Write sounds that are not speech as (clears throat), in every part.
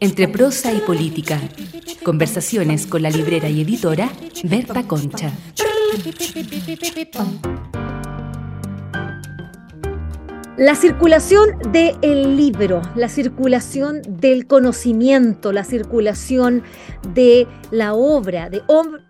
Entre prosa y política. Conversaciones con la librera y editora Berta Concha. La circulación del libro, la circulación del conocimiento, la circulación de la obra de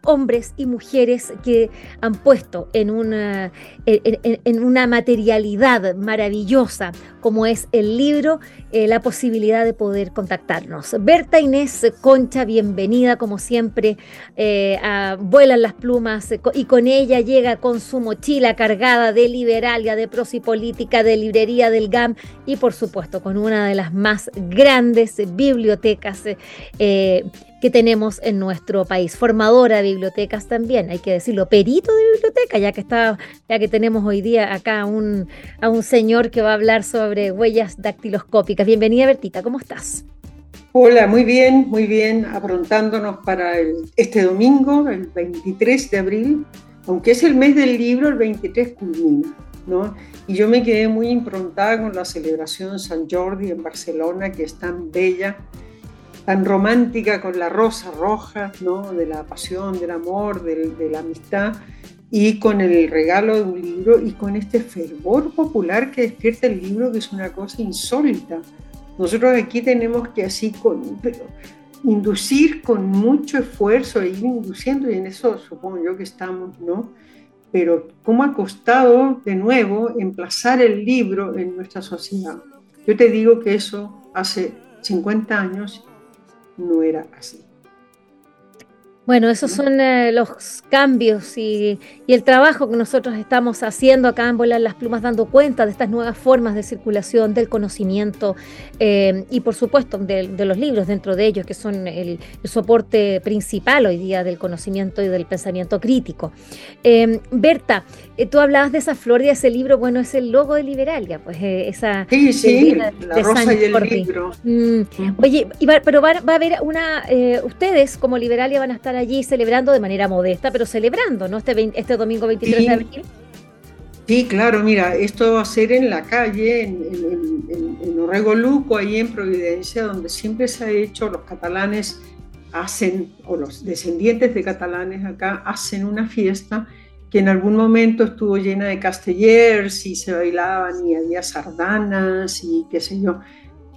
hombres y mujeres que han puesto en una, en, una materialidad maravillosa como es el libro, eh, la posibilidad de poder contactarnos. Berta Inés Concha, bienvenida como siempre eh, Vuelan las Plumas y con ella llega con su mochila cargada de liberalia, de prosa y política, de del GAM y por supuesto con una de las más grandes bibliotecas eh, que tenemos en nuestro país. Formadora de bibliotecas también, hay que decirlo, perito de biblioteca, ya que está, ya que tenemos hoy día acá un, a un señor que va a hablar sobre huellas dactiloscópicas. Bienvenida Bertita, ¿cómo estás? Hola, muy bien, muy bien, aprontándonos para este domingo, el 23 de abril, aunque es el mes del libro, el 23 culmina, ¿no? Y yo me quedé muy improntada con la celebración San Jordi en Barcelona, que es tan bella, tan romántica con la rosa roja, ¿no? de la pasión, del amor, de, la amistad, y con el regalo de un libro y con este fervor popular que despierta el libro, que es una cosa insólita. Nosotros aquí tenemos que así con, inducir con mucho esfuerzo, e ir induciendo, y en eso supongo yo que estamos, ¿no? Pero cómo ha costado de nuevo emplazar el libro en nuestra sociedad. Yo te digo que eso hace 50 años no era así. Bueno, esos son eh, los cambios y, el trabajo que nosotros estamos haciendo acá en Volar las Plumas, dando cuenta de estas nuevas formas de circulación del conocimiento eh, y, por supuesto, de, los libros dentro de ellos, que son el, soporte principal hoy día del conocimiento y del pensamiento crítico. Eh, Berta, tú hablabas de esa flor y de ese libro, bueno, es el logo de Liberalia, pues esa. Sí, sí, la rosa y el libro. Mm. Oye, pero va, va, a haber una. ustedes, como Liberalia, van a estar allí celebrando de manera modesta, pero celebrando, ¿no? Este, este domingo 23 de abril. Sí, claro, mira, esto va a ser en la calle, en, en, en, Orrego ahí en Providencia, donde siempre se ha hecho, los catalanes hacen, o los descendientes de catalanes acá, hacen una fiesta que en algún momento estuvo llena de castellers y se bailaban y había sardanas y qué sé yo.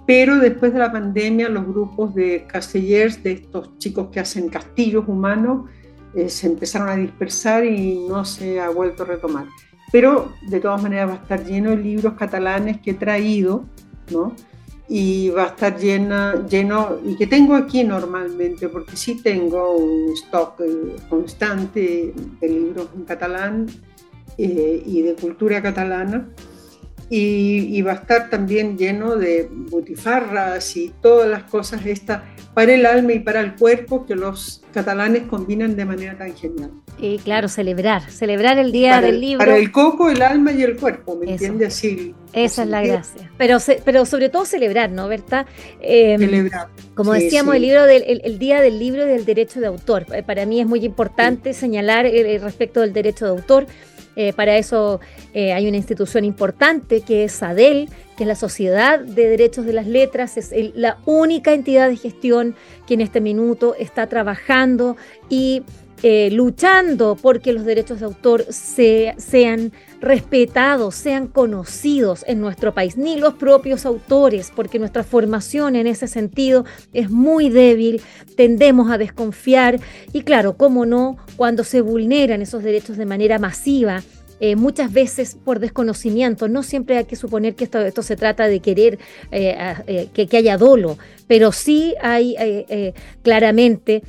Pero después de la pandemia, los grupos de castellers, de estos chicos que hacen castillos humanos, eh, se empezaron a dispersar y no se ha vuelto a retomar. Pero de todas maneras va a estar lleno de libros catalanes que he traído, ¿no? Y va a estar llena, lleno, y que tengo aquí normalmente, porque sí tengo un stock eh, constante de libros en catalán eh, y de cultura catalana y, va a estar también lleno de butifarras y todas las cosas estas para el alma y para el cuerpo que los catalanes combinan de manera tan genial. Y claro, celebrar, celebrar el Día del Libro. Para el coco, el alma y el cuerpo, ¿me entiendes? Así, Esa es la gracia. Pero, pero sobre todo celebrar, ¿no, Berta? Em, celebrar. Como decíamos, el libro del el, Día del Libro y del Derecho de Autor. Eh, para mí es muy importante señalar eh, respecto del derecho de autor eh, para eso eh, hay una institución importante que es ADEL, que es la Sociedad de Derechos de las Letras, es la única entidad de gestión que en este minuto está trabajando y eh, luchando porque los derechos de autor sean respetados, sean conocidos en nuestro país, ni los propios autores, porque nuestra formación en ese sentido es muy débil, tendemos a desconfiar y claro, cómo no, cuando se vulneran esos derechos de manera masiva, eh, muchas veces por desconocimiento. No siempre hay que suponer que esto, se trata de querer eh, que, que, haya dolo, pero sí hay claramente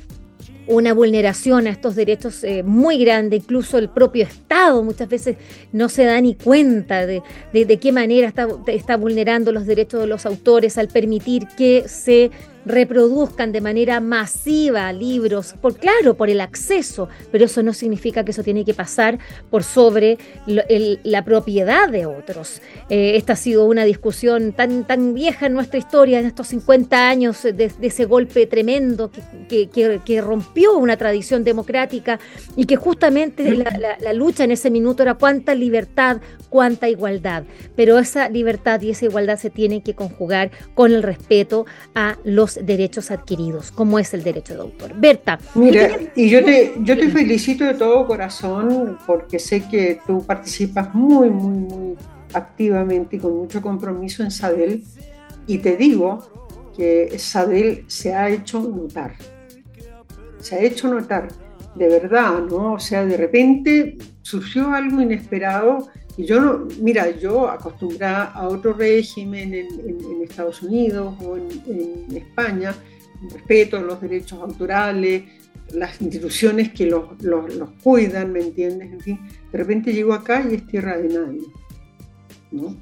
una vulneración a estos derechos eh, muy grande, incluso el propio Estado muchas veces no se da ni cuenta de, de, qué manera está, está, vulnerando los derechos de los autores al permitir que se reproduzcan de manera masiva libros, por claro, por el acceso, pero eso no significa que eso tiene que pasar por sobre la propiedad de otros. Eh, esta ha sido una discusión tan, tan vieja en nuestra historia, en estos 50 años de, ese golpe tremendo que, que, rompió una tradición democrática y que justamente la, la lucha en ese minuto era cuánta libertad, cuánta igualdad, pero esa libertad y esa igualdad se tienen que conjugar con el respeto a los derechos adquiridos, como es el derecho de autor. Berta. Mira, y yo te, yo te felicito de todo corazón porque sé que tú participas muy, muy, muy activamente y con mucho compromiso en SADEL y te digo que SADEL se ha hecho notar. Se ha hecho notar, de verdad, ¿no? O sea, de repente surgió algo inesperado yo no, mira, yo acostumbrada a otro régimen en, Estados Unidos o en, España, respeto los derechos autorales, las instituciones que los, cuidan, ¿me entiendes? En fin, de repente llego acá y es tierra de nadie. ¿no?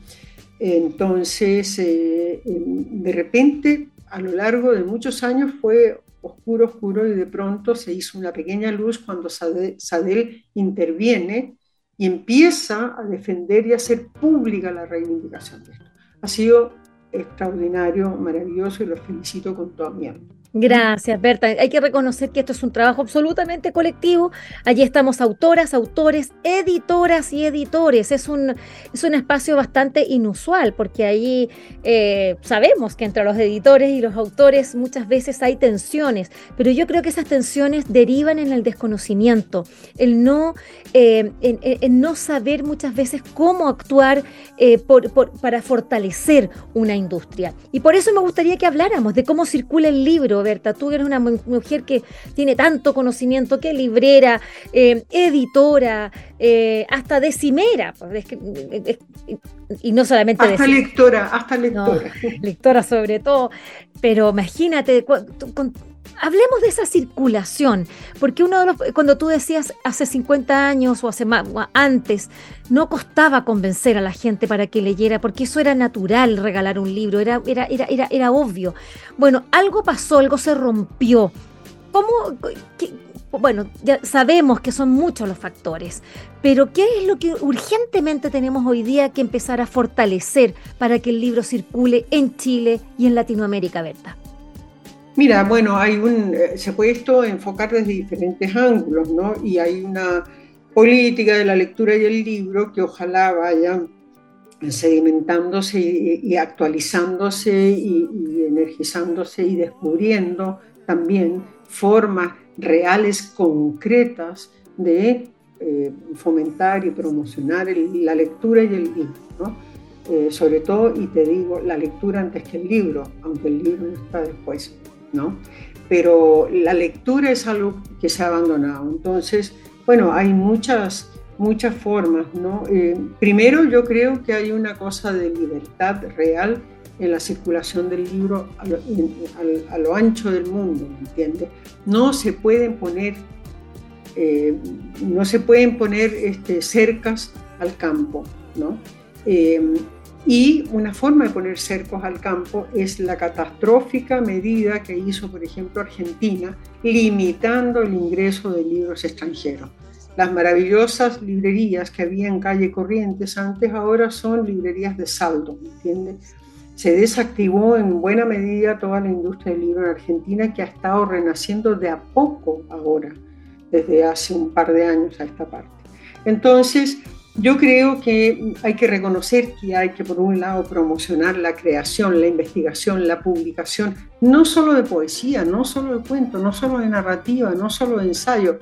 Entonces, eh, de repente, a lo largo de muchos años fue oscuro, oscuro y de pronto se hizo una pequeña luz cuando Sadel interviene y empieza a defender y a hacer pública la reivindicación de esto. Ha sido extraordinario, maravilloso y los felicito con toda mi alma. Gracias, Berta. Hay que reconocer que esto es un trabajo absolutamente colectivo. Allí estamos autoras, autores, editoras y editores. Es un, es un espacio bastante inusual porque allí eh, sabemos que entre los editores y los autores muchas veces hay tensiones, pero yo creo que esas tensiones derivan en el desconocimiento, el no, eh, en, no saber muchas veces cómo actuar eh, para fortalecer una industria. Y por eso me gustaría que habláramos de cómo circula el libro Berta, tú eres una mujer que tiene tanto conocimiento, que librera, eh, editora, eh, hasta decimera, pues, y no solamente... Hasta lectora, hasta lectora. (laughs) lectora sobre todo, pero imagínate, hablemos de esa circulación, porque uno de los, cuando tú decías hace 50 años o hace más, antes, no costaba convencer a la gente para que leyera, porque eso era natural regalar un libro, era, era, era, era, era obvio. Bueno, algo pasó, algo se rompió. ¿Cómo? bueno, ya sabemos que son muchos los factores, pero ¿qué es lo que urgentemente tenemos hoy día que empezar a fortalecer para que el libro circule en Chile y en Latinoamérica, Berta? Mira, bueno, hay un, eh, se puede esto enfocar desde diferentes ángulos, ¿no? Y hay una política de la lectura y el libro que ojalá vaya sedimentándose y, actualizándose y, energizándose y descubriendo también formas reales, concretas de eh, fomentar y promocionar la lectura y el libro, ¿no? Eh, sobre todo, y te digo, la lectura antes que el libro, aunque el libro está después. ¿No? Pero la lectura es algo que se ha abandonado. Entonces, bueno, hay muchas, muchas formas, ¿no? Eh, primero, yo creo que hay una cosa de libertad real en la circulación del libro a lo, ancho del mundo, ¿entiendes? No se pueden poner, eh, no se pueden poner este, cercas al campo, ¿no? Eh, y una forma de poner cercos al campo es la catastrófica medida que hizo, por ejemplo, Argentina, limitando el ingreso de libros extranjeros. Las maravillosas librerías que había en calle Corrientes antes ahora son librerías de saldo, ¿entiendes? Se desactivó en buena medida toda la industria del libro en Argentina que ha estado renaciendo de a poco ahora, desde hace un par de años a esta parte. Entonces, yo creo que hay que reconocer que hay que, por un lado, promocionar la creación, la investigación, la publicación, no solo de poesía, no solo de cuentos, no solo de narrativa, no solo de ensayo,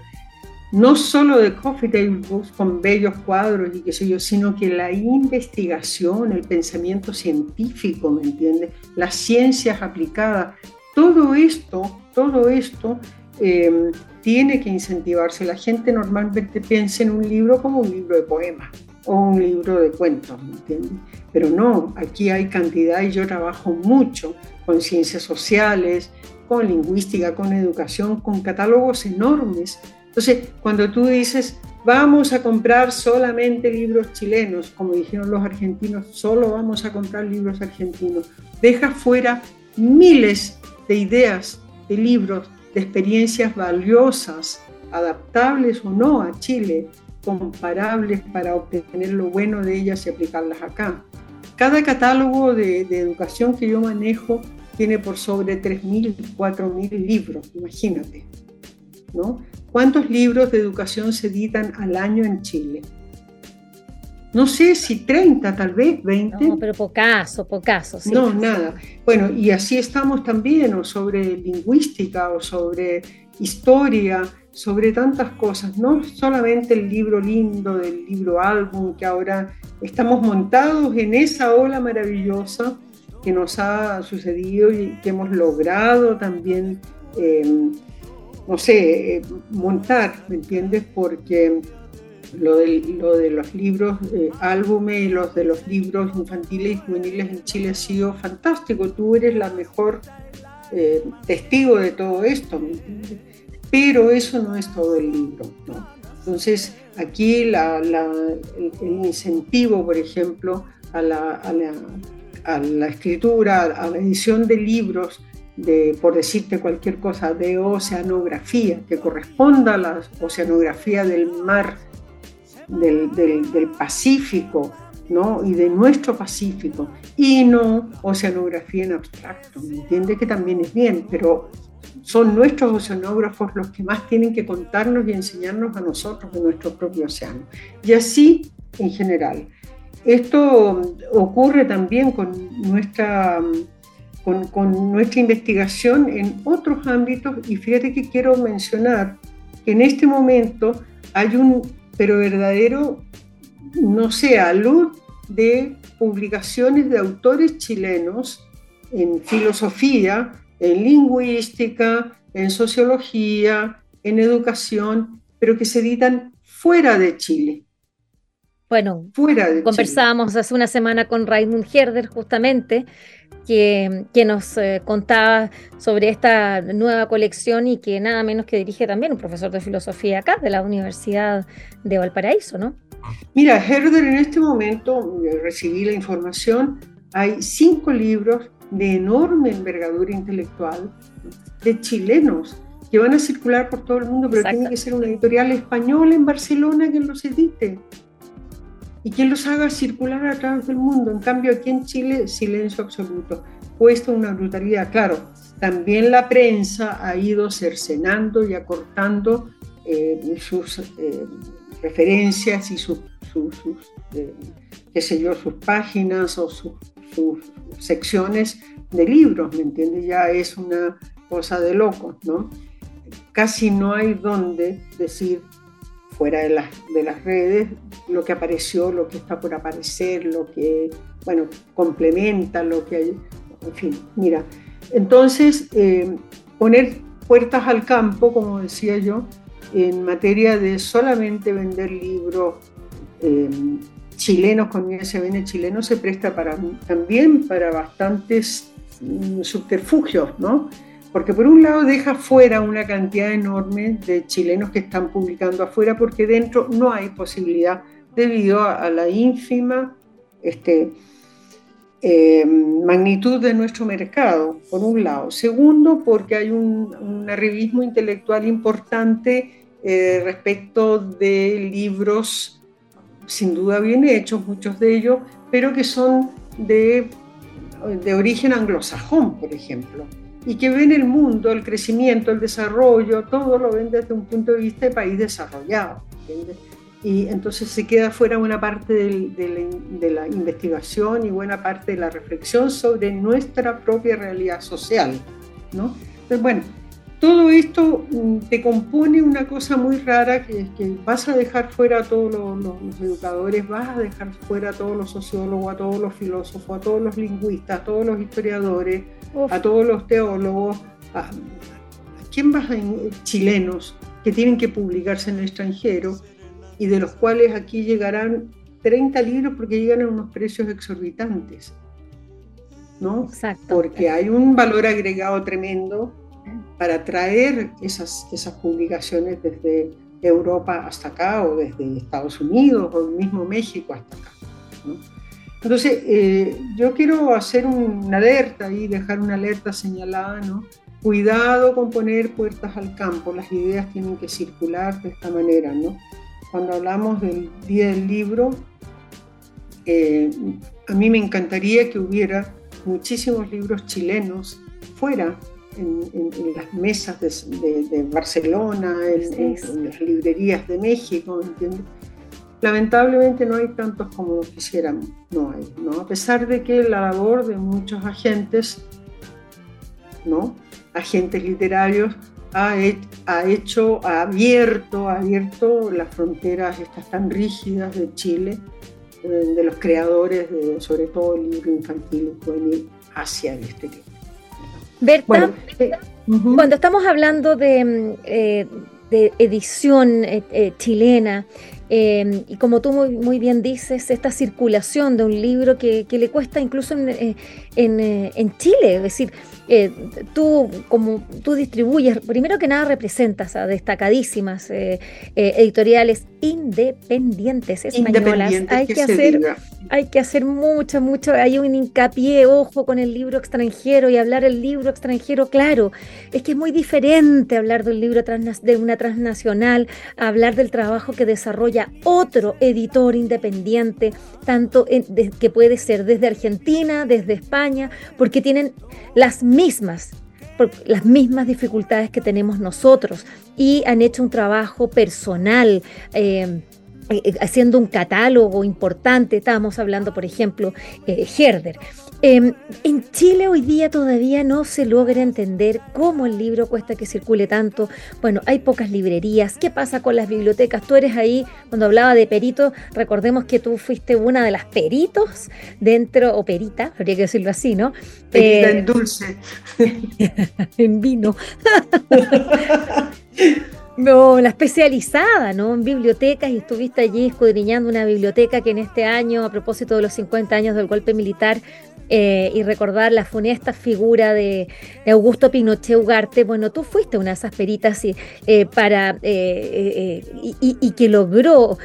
no solo de coffee table books con bellos cuadros y qué sé yo, sino que la investigación, el pensamiento científico, ¿me entiendes? Las ciencias aplicadas, todo esto, todo esto eh, tiene que incentivarse. La gente normalmente piensa en un libro como un libro de poemas o un libro de cuentos, ¿me entiendes? Pero no, aquí hay cantidad y yo trabajo mucho con ciencias sociales, con lingüística, con educación, con catálogos enormes. Entonces, cuando tú dices, vamos a comprar solamente libros chilenos, como dijeron los argentinos, solo vamos a comprar libros argentinos, deja fuera miles de ideas, de libros, de experiencias valiosas, adaptables o no a Chile, comparables para obtener lo bueno de ellas y aplicarlas acá. Cada catálogo de, educación que yo manejo tiene por sobre 3.000, 4.000 libros, imagínate. ¿no? ¿Cuántos libros de educación se editan al año en Chile? No sé si 30, tal vez 20. No, pero pocaso, pocaso. Sí. No, nada. Bueno, y así estamos también, o sobre lingüística, o sobre historia, sobre tantas cosas. No solamente el libro lindo del libro álbum, que ahora estamos montados en esa ola maravillosa que nos ha sucedido y que hemos logrado también, eh, no sé, eh, montar, ¿me entiendes? Porque lo de, lo de los libros eh, álbumes los de los libros infantiles y juveniles en Chile ha sido fantástico. Tú eres la mejor eh, testigo de todo esto, pero eso no es todo el libro. Entonces, aquí el, incentivo, por ejemplo, a la escritura, a la edición de libros, de, por decirte cualquier cosa, de oceanografía, que corresponda a la oceanografía del mar del, del, Pacífico, ¿no? Y de nuestro Pacífico, y no oceanografía en abstracto, ¿me entiende? Que también es bien, pero son nuestros oceanógrafos los que más tienen que contarnos y enseñarnos a nosotros de nuestro propio océano. Y así en general. Esto ocurre también con nuestra, con, con nuestra investigación en otros ámbitos y fíjate que quiero mencionar que en este momento hay un pero verdadero, no sé, a luz de publicaciones de autores chilenos en filosofía, en lingüística, en sociología, en educación, pero que se editan fuera de Chile. Bueno, conversábamos hace una semana con Raymond Herder justamente, que, que nos eh, contaba sobre esta nueva colección y que nada menos que dirige también un profesor de filosofía acá, de la Universidad de Valparaíso, ¿no? Mira, Herder en este momento, eh, recibí la información, hay cinco libros de enorme envergadura intelectual de chilenos que van a circular por todo el mundo, pero tiene que ser una editorial española en Barcelona que los edite y quien los haga circular a través del mundo. En cambio, aquí en Chile, silencio absoluto. Cuesta una brutalidad. Claro, también la prensa ha ido cercenando y acortando eh, sus eh, referencias y sus, eh, qué sé yo, sus páginas o sus, sus secciones de libros, ¿me entiendes? Ya es una cosa de locos, ¿no? Casi no hay donde decir fuera de las, de las redes, lo que apareció, lo que está por aparecer, lo que, bueno, complementa, lo que hay, en fin, mira. Entonces, eh, poner puertas al campo, como decía yo, en materia de solamente vender libros eh, chilenos con ISBN chileno se presta para, también para bastantes mm, subterfugios, ¿no? Porque por un lado deja fuera una cantidad enorme de chilenos que están publicando afuera, porque dentro no hay posibilidad debido a, la ínfima este, eh, magnitud de nuestro mercado, por un lado. Segundo, porque hay un, arribismo intelectual importante eh, respecto de libros sin duda bien hechos, muchos de ellos, pero que son de origen anglosajón, por ejemplo y que ven el mundo, el crecimiento, el desarrollo, todo lo ven desde un punto de vista de país desarrollado. Y entonces se queda fuera una parte de, la, investigación y buena parte de la reflexión sobre nuestra propia realidad social. ¿no? Entonces, bueno, todo esto mm, te compone una cosa muy rara que es que vas a dejar fuera a todos los, educadores, vas a dejar fuera a todos los sociólogos, a todos los filósofos, a todos los lingüistas, a todos los historiadores, a todos los teólogos, a, quién vas a chilenos que tienen que publicarse en el extranjero y de los cuales aquí llegarán 30 libros porque llegan a unos precios exorbitantes. ¿no? Exacto. Porque hay un valor agregado tremendo para traer esas, esas publicaciones desde Europa hasta acá o desde Estados Unidos o mismo México hasta acá. Entonces, eh, yo quiero hacer una alerta y dejar una alerta señalada, ¿no? Cuidado con poner puertas al campo, las ideas tienen que circular de esta manera, ¿no? Cuando hablamos del Día del Libro, eh, a mí me encantaría que hubiera muchísimos libros chilenos fuera, en, las mesas de, Barcelona, en, las librerías de México, ¿entiendes? Lamentablemente no hay tantos como quisiéramos, no hay, ¿no? A pesar de que la labor de muchos agentes, ¿no? Agentes literarios ha, ha hecho, ha abierto, ha abierto las fronteras estas tan rígidas de Chile, eh, de los creadores, de, sobre todo el libro infantil y juvenil, hacia el exterior. Berta, eh, cuando estamos hablando de, mm, eh, de edición chilena, Em, y como tú muy, bien dices, esta circulación de un libro que, le cuesta incluso en, eh, eh, en, Chile, es decir, eh, tú como tú distribuyes, primero que nada representas a destacadísimas editoriales independientes españolas. hay que, hacer, hay que hacer mucho, mucho, hay un hincapié, ojo con el libro extranjero y hablar el libro extranjero, claro, es que es muy diferente hablar de un libro de una transnacional, hablar del trabajo que desarrolla otro editor independiente, tanto que puede ser desde Argentina, desde España, porque tienen las mismas las mismas dificultades que tenemos nosotros y han hecho un trabajo personal. Eh, eh, haciendo un catálogo importante, estábamos hablando, por ejemplo, eh, Herder. Em, en Chile hoy día todavía no se logra entender cómo el libro cuesta que circule tanto. Bueno, hay pocas librerías. ¿Qué pasa con las bibliotecas? Tú eres ahí, cuando hablaba de perito, recordemos que tú fuiste una de las peritos dentro, o perita, habría que decirlo así, ¿no? Perita en eh, dulce. (laughs) en vino. (laughs) No, la especializada, ¿no? En bibliotecas y estuviste allí escudriñando una biblioteca que en este año, a propósito de los 50 años del golpe militar, eh, y recordar la funesta figura de, Augusto Pinochet Ugarte, bueno, tú fuiste una de esas peritas y, eh, para, eh, y, que logró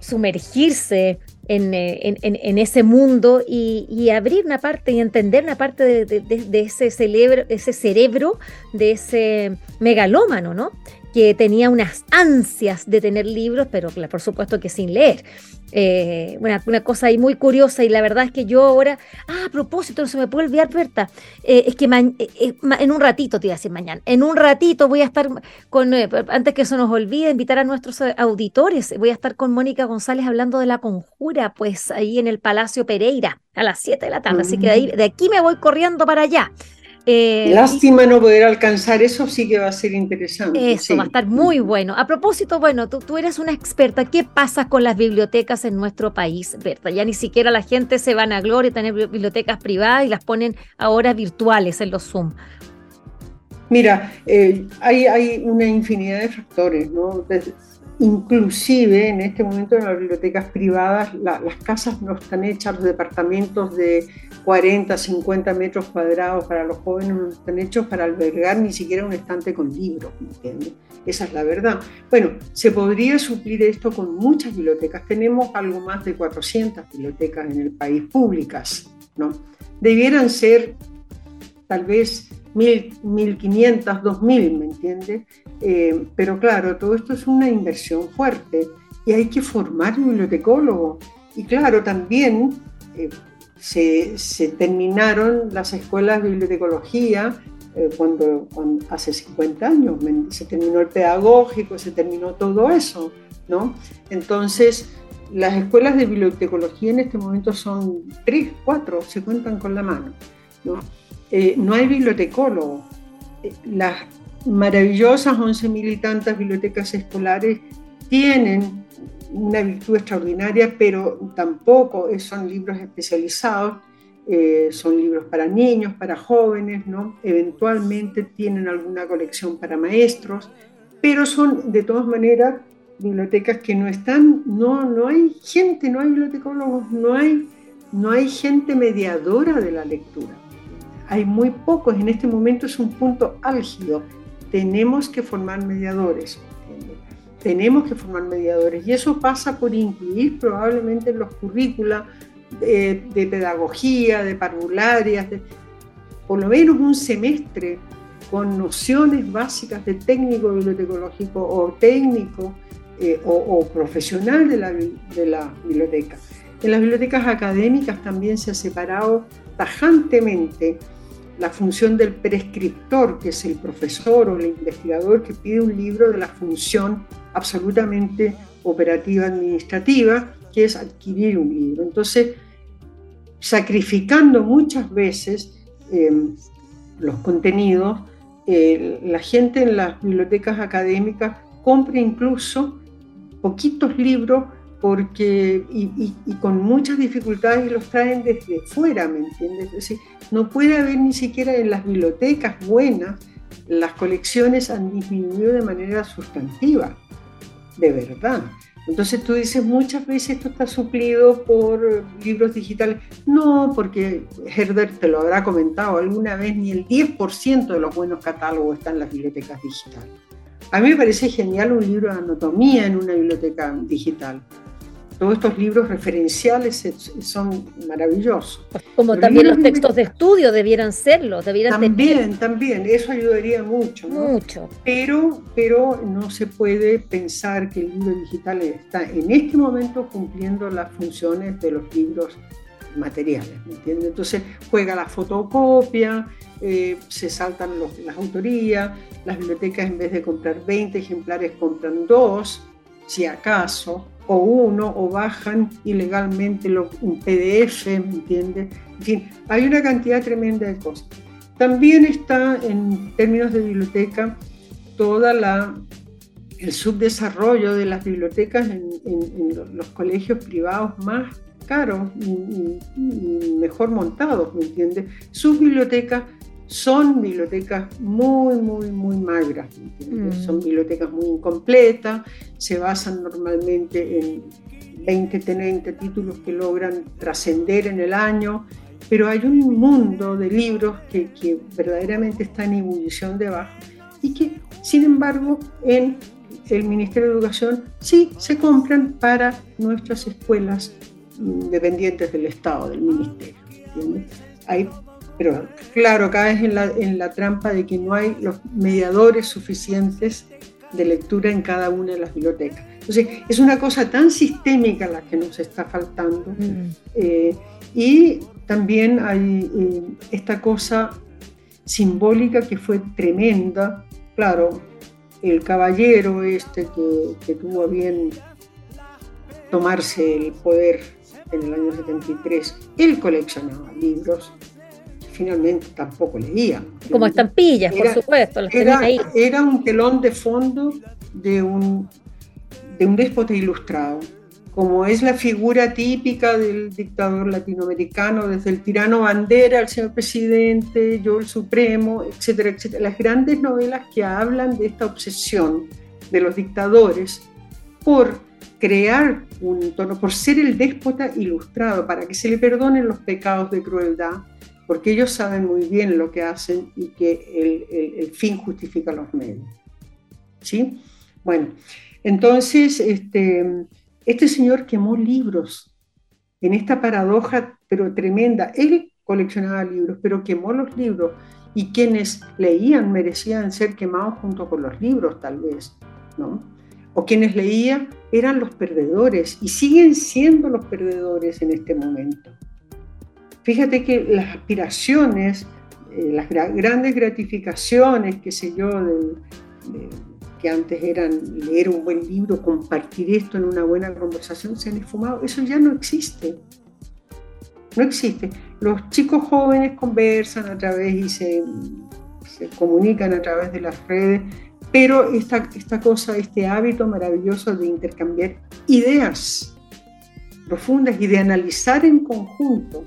sumergirse en, ese mundo y, abrir una parte y entender una parte de, ese, cerebro, ese cerebro, de ese megalómano, ¿no? Que tenía unas ansias de tener libros, pero por supuesto que sin leer. Eh, una, cosa ahí muy curiosa y la verdad es que yo ahora, ah, a propósito, no se me puede olvidar, Berta, eh, es que eh, en un ratito, te iba a decir mañana, en un ratito voy a estar con, antes que se nos olvide, invitar a nuestros auditores, voy a estar con Mónica González hablando de la conjura, pues ahí en el Palacio Pereira a las 7 de la tarde, así que de, ahí, de aquí me voy corriendo para allá. Eh, Lástima no poder alcanzar eso, sí que va a ser interesante. Eso va a estar muy bueno. A propósito, bueno, tú, tú, eres una experta. ¿Qué pasa con las bibliotecas en nuestro país, Berta? Ya ni siquiera la gente se van a gloria tener bibliotecas privadas y las ponen ahora virtuales en los Zoom. Mira, eh, hay, una infinidad de factores, ¿no? inclusive en este momento en las bibliotecas privadas las casas no están hechas, los departamentos de 40, 50 metros cuadrados para los jóvenes no están hechos para albergar ni siquiera un estante con libros, ¿entiendes? Esa es la verdad. Bueno, se podría suplir esto con muchas bibliotecas. Tenemos algo más de 400 bibliotecas en el país públicas, ¿no? Debieran ser tal vez 1.500, 2.000, ¿me entiendes? Eh, pero claro, todo esto es una inversión fuerte y hay que formar bibliotecólogos. Y claro, también eh, se, terminaron las escuelas de bibliotecología eh, cuando, hace 50 años, se terminó el pedagógico, se terminó todo eso, ¿no? Entonces, las escuelas de bibliotecología en este momento son tres, cuatro, se cuentan con la mano, ¿no? Eh, no hay bibliotecólogo. Eh, las maravillosas 11.000 y tantas bibliotecas escolares tienen una virtud extraordinaria, pero tampoco son libros especializados, eh, son libros para niños, para jóvenes, ¿no? eventualmente tienen alguna colección para maestros, pero son de todas maneras bibliotecas que no están, no, no hay gente, no hay bibliotecólogos, no hay, no hay gente mediadora de la lectura hay muy pocos, en este momento es un punto álgido. Tenemos que formar mediadores, tenemos que formar mediadores y eso pasa por incluir probablemente en los currícula de, pedagogía, de parvularias, por lo menos un semestre con nociones básicas de técnico bibliotecológico o técnico eh, o, profesional de la, de la biblioteca. En las bibliotecas académicas también se ha separado tajantemente la función del prescriptor, que es el profesor o el investigador que pide un libro, de la función absolutamente operativa administrativa, que es adquirir un libro. Entonces, sacrificando muchas veces em, los contenidos, la gente en las bibliotecas académicas compra incluso poquitos libros porque, y, con muchas dificultades los traen desde fuera, ¿me entiendes? Es decir, no puede haber ni siquiera en las bibliotecas buenas, las colecciones han disminuido de manera sustantiva, de verdad. Entonces tú dices, muchas veces esto está suplido por libros digitales. No, porque Herder te lo habrá comentado alguna vez, ni el 10% de los buenos catálogos están en las bibliotecas digitales. A mí me parece genial un libro de anatomía en una biblioteca digital, todos estos libros referenciales son maravillosos. Como también los textos de estudio debieran serlo, debieran También, también, eso ayudaría mucho. Mucho. Pero, pero no se puede pensar que el libro digital está en este momento cumpliendo las funciones de los libros materiales, ¿me entiendes? Entonces juega la fotocopia, eh, se saltan las autorías, las bibliotecas en vez de comprar 20 ejemplares compran dos, si acaso, o uno o bajan ilegalmente un PDF, ¿me entiendes? En fin, hay una cantidad tremenda de cosas. También está en términos de biblioteca toda la el subdesarrollo de las bibliotecas en, los colegios privados más caros y, mejor montados, ¿me entiendes? Sus bibliotecas son bibliotecas muy, muy, muy magras. Mm. Son bibliotecas muy incompletas, se basan normalmente en 20, 30 títulos que logran trascender en el año, pero hay un mundo de libros que, que verdaderamente está en ebullición debajo y que, sin embargo, en el Ministerio de Educación sí se compran para nuestras escuelas mm, dependientes del Estado, del Ministerio. Hay pero claro, caes en la, en la trampa de que no hay los mediadores suficientes de lectura en cada una de las bibliotecas. Entonces, es una cosa tan sistémica la que nos está faltando. Mm. Eh, y también hay eh, esta cosa simbólica que fue tremenda. Claro, el caballero este que, que tuvo bien tomarse el poder en el año 73, él coleccionaba libros finalmente tampoco leía. Como estampillas, por supuesto, era, era, un telón de fondo de un, de un déspota ilustrado, como es la figura típica del dictador latinoamericano, desde el tirano bandera, el señor presidente, yo el supremo, etcétera, etcétera. Las grandes novelas que hablan de esta obsesión de los dictadores por crear un tono, por ser el déspota ilustrado, para que se le perdonen los pecados de crueldad, porque ellos saben muy bien lo que hacen y que el, fin justifica los medios. ¿Sí? Bueno, entonces este, este señor quemó libros en esta paradoja, pero tremenda. Él coleccionaba libros, pero quemó los libros y quienes leían merecían ser quemados junto con los libros, tal vez, ¿no? O quienes leían eran los perdedores y siguen siendo los perdedores en este momento. Fíjate que las aspiraciones, eh, las grandes gratificaciones, qué sé yo, que antes eran leer un buen libro, compartir esto en una buena conversación, se han esfumado. Eso ya no existe. No existe. Los chicos jóvenes conversan a través y se, se comunican a través de las redes, pero esta, esta cosa, este hábito maravilloso de intercambiar ideas profundas y de analizar en conjunto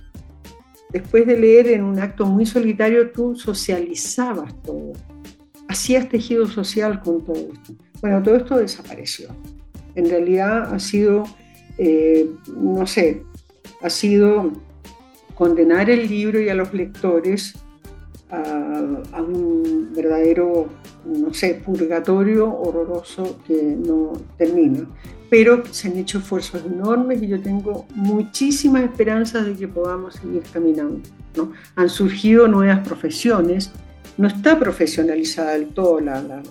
después de leer en un acto muy solitario, tú socializabas todo, hacías tejido social con todo esto. Bueno, todo esto desapareció. En realidad ha sido, eh, no sé, ha sido condenar el libro y a los lectores a, un verdadero, no sé, purgatorio horroroso que no termina. Pero se han hecho esfuerzos enormes y yo tengo muchísimas esperanzas de que podamos seguir caminando. ¿no? Han surgido nuevas profesiones, no está profesionalizada del todo la, la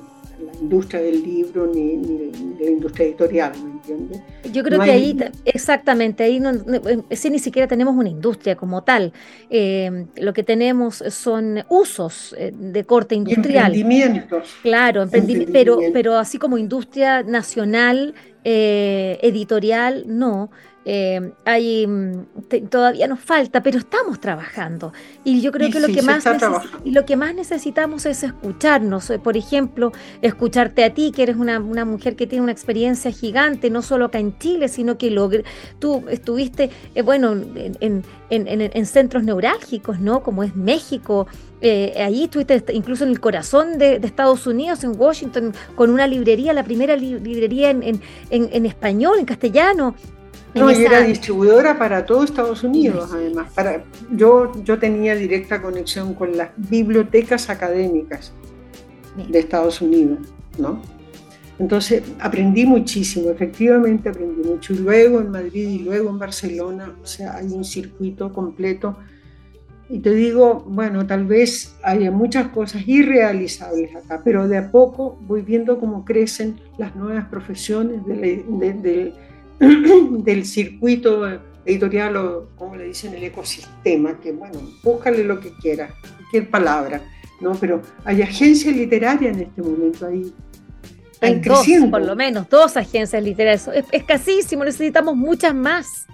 la industria del libro ni, ni, la industria editorial, ¿me entiendes? Yo creo que ahí, exactamente, ahí no, sí, ni siquiera tenemos una industria como tal. Eh, lo que tenemos son usos eh, de corte industrial. Emprendimientos. Claro, pero, pero así como industria nacional, eh, editorial, no. Eh, hay, mm, todavía nos falta, pero estamos trabajando. Y yo creo que lo, que más lo que más necesitamos es escucharnos. Eh, por ejemplo, escucharte a ti, que eres una, mujer que tiene una experiencia gigante, no solo acá en Chile, sino que tú estuviste, eh, bueno, en, centros neurálgicos, ¿no? Como es México. allí estuviste incluso en el corazón de, Estados Unidos, en Washington, con una librería, la primera librería en español, en castellano. No, y era distribuidora para todo Estados Unidos, además. Para, yo, yo tenía directa conexión con las bibliotecas académicas de Estados Unidos, ¿no? Entonces aprendí muchísimo, efectivamente aprendí mucho. Y luego en Madrid y luego en Barcelona, o sea, hay un circuito completo. Y te digo, bueno, tal vez haya muchas cosas irrealizables acá, pero de a poco voy viendo cómo crecen las nuevas profesiones del (clears throat) del circuito editorial o como le dicen el ecosistema, que bueno, búscale lo que quieras, cualquier palabra, ¿no? Pero hay agencias literarias en este momento ahí. Hay dos, por lo menos, dos agencias literarias. Es escasísimo, necesitamos muchas más.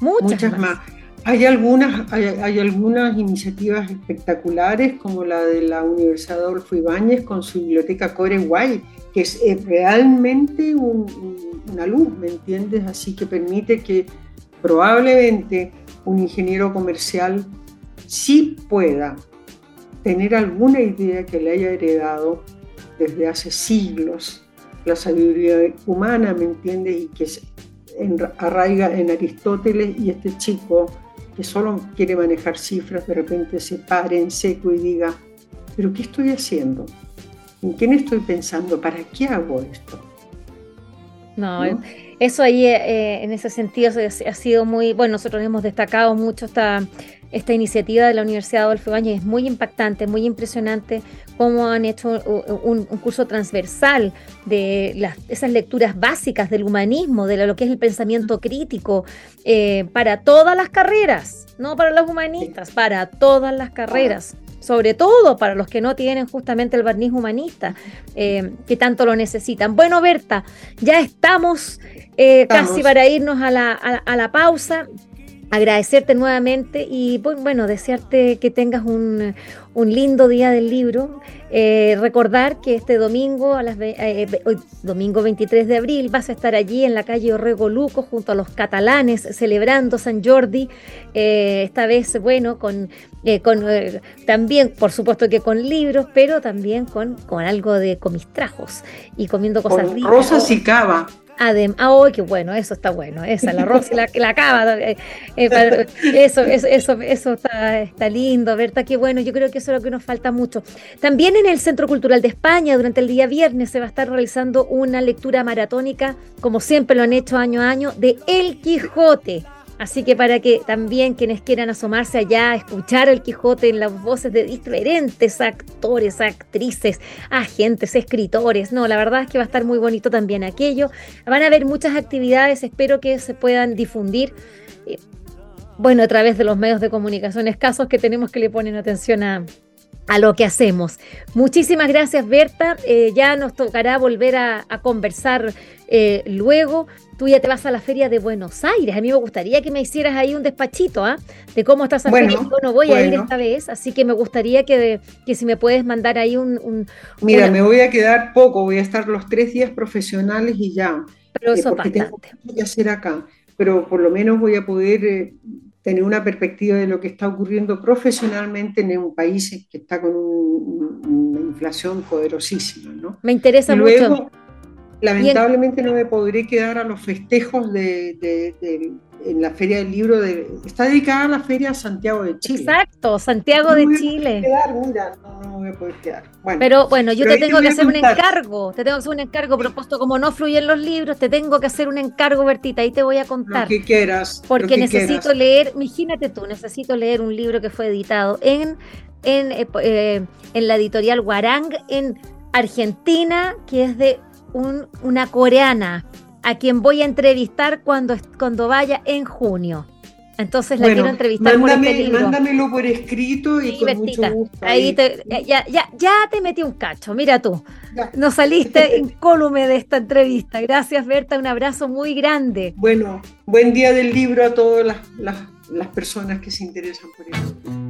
Muchas, más. Hay algunas, hay, algunas iniciativas espectaculares, como la de la Universidad Adolfo Ibáñez con su biblioteca Core White, que es, realmente una luz, ¿me entiendes? Así que permite que probablemente un ingeniero comercial sí pueda tener alguna idea que le haya heredado desde hace siglos la sabiduría humana, ¿me entiendes? Y que arraiga en Aristóteles y este chico que solo quiere manejar cifras, de repente se pare en seco y diga, pero ¿qué estoy haciendo? ¿En quién estoy pensando? ¿Para qué hago esto? No, eso ahí eh, en ese sentido ha sido muy, bueno, nosotros hemos destacado mucho esta, esta iniciativa de la Universidad Adolfo Bañez, es muy impactante, muy impresionante cómo han hecho un, curso transversal de las, esas lecturas básicas del humanismo, de lo que es el pensamiento crítico, eh, para todas las carreras, no para los humanistas, para todas las carreras sobre todo para los que no tienen justamente el barniz humanista, eh, que tanto lo necesitan. Bueno, Berta, ya estamos, eh, casi para irnos a la, a la pausa agradecerte nuevamente y bueno, desearte que tengas un, lindo día del libro. Eh, recordar que este domingo, a las eh, hoy, domingo 23 de abril, vas a estar allí en la calle Orrego Luco junto a los catalanes celebrando San Jordi. Eh, esta vez, bueno, con, con también, por supuesto que con libros, pero también con, con algo de comistrajos y comiendo cosas ricas. Rosas y cava. Adem ah, oh, qué bueno, eso está bueno, esa, la rosa y la, la cava, eh, eh, eso, eso, eso, eso está, está lindo, Berta, qué bueno, yo creo que eso es lo que nos falta mucho. También en el Centro Cultural de España, durante el día viernes, se va a estar realizando una lectura maratónica, como siempre lo han hecho año a año, de El Quijote. Así que para que también quienes quieran asomarse allá, escuchar el Quijote en las voces de diferentes actores, actrices, agentes, escritores, no, la verdad es que va a estar muy bonito también aquello. Van a haber muchas actividades, espero que se puedan difundir. Eh, bueno, a través de los medios de comunicación escasos que tenemos que le ponen atención a, a lo que hacemos. Muchísimas gracias, Berta. Eh, ya nos tocará volver a, conversar eh, luego. Tú ya te vas a la feria de Buenos Aires. A mí me gustaría que me hicieras ahí un despachito ¿ah? de cómo estás feria. Yo no voy a ir esta vez, así que me gustaría que, que si me puedes mandar ahí un... Mira, me voy a quedar poco, voy a estar los tres días profesionales y ya. Pero eso eh, Tengo que hacer acá, pero por lo menos voy a poder tener una perspectiva de lo que está ocurriendo profesionalmente en un país que está con una inflación poderosísima. ¿no? Me interesa luego, Lamentablemente no me podré quedar a los festejos de, en la Feria del Libro, de, está dedicada a la Feria Santiago de Chile. Exacto, Santiago de Chile. Quedar, mira, no, no, me voy a poder quedar. pero bueno, yo te tengo que hacer un encargo, te tengo que hacer un encargo propuesto como no fluyen los libros, te tengo que hacer un encargo, Bertita, ahí te voy a contar. Lo que quieras. Porque necesito leer, imagínate tú, necesito leer un libro que fue editado en, en, eh, eh, en la editorial Guarang en Argentina, que es de un, una coreana a quien voy a entrevistar cuando, cuando vaya en junio. Entonces la quiero entrevistar por este libro. Mándamelo por escrito y con mucho gusto. Ahí, te, ya, ya, ya, te metí un cacho, mira tú. No saliste (laughs) incólume de esta entrevista. Gracias, Berta, un abrazo muy grande. Bueno, buen día del libro a todas las, las, las personas que se interesan por eso.